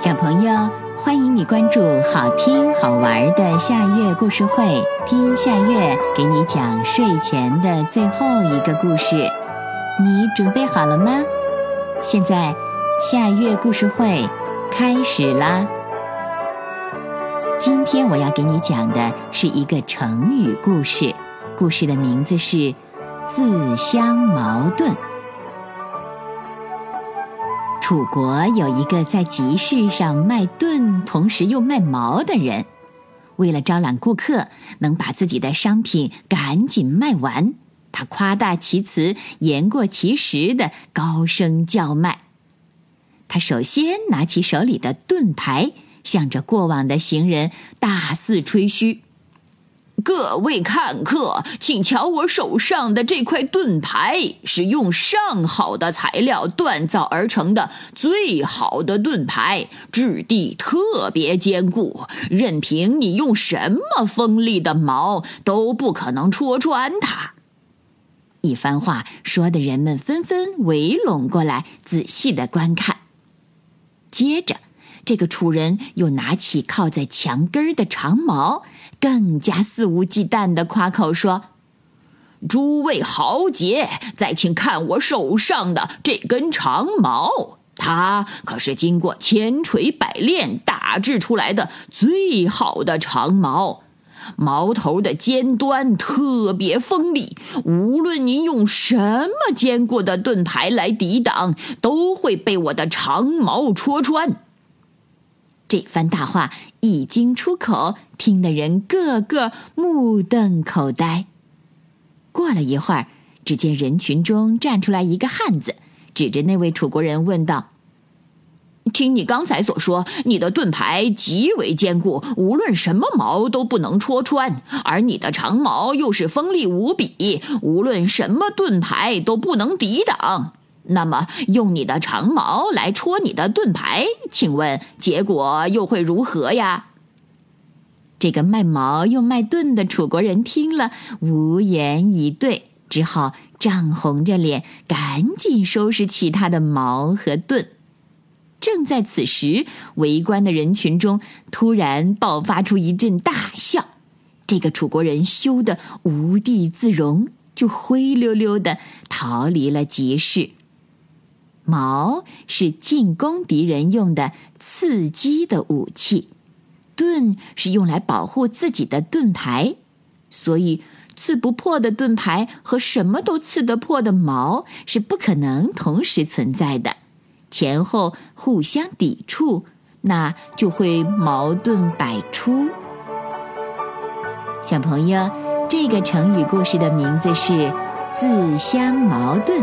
小朋友欢迎你关注好听好玩的夏月故事会，听夏月给你讲睡前的最后一个故事。你准备好了吗？现在夏月故事会开始啦！今天我要给你讲的是一个成语故事，故事的名字是“自相矛盾”。楚国有一个在集市上卖盾，同时又卖矛的人。为了招揽顾客，能把自己的商品赶紧卖完，他夸大其词、言过其实的高声叫卖。他首先拿起手里的盾牌，向着过往的行人大肆吹嘘。各位看客，请瞧我手上的这块盾牌，是用上好的材料锻造而成的最好的盾牌，质地特别坚固，任凭你用什么锋利的矛都不可能戳穿它。一番话说的人们纷纷围拢过来，仔细的观看。接着。这个楚人又拿起靠在墙根的长矛，更加肆无忌惮的夸口说：“诸位豪杰，再请看我手上的这根长矛，它可是经过千锤百炼打制出来的最好的长矛，矛头的尖端特别锋利，无论您用什么坚固的盾牌来抵挡，都会被我的长矛戳穿。”这番大话一经出口，听的人个个目瞪口呆。过了一会儿，只见人群中站出来一个汉子，指着那位楚国人问道：“听你刚才所说，你的盾牌极为坚固，无论什么矛都不能戳穿，而你的长矛又是锋利无比，无论什么盾牌都不能抵挡。”那么，用你的长矛来戳你的盾牌，请问结果又会如何呀？这个卖矛又卖盾的楚国人听了，无言以对，只好涨红着脸，赶紧收拾起他的矛和盾。正在此时，围观的人群中突然爆发出一阵大笑，这个楚国人羞得无地自容，就灰溜溜的逃离了集市。矛是进攻敌人用的刺击的武器，盾是用来保护自己的盾牌，所以刺不破的盾牌和什么都刺得破的矛是不可能同时存在的，前后互相抵触，那就会矛盾百出。小朋友，这个成语故事的名字是“自相矛盾”。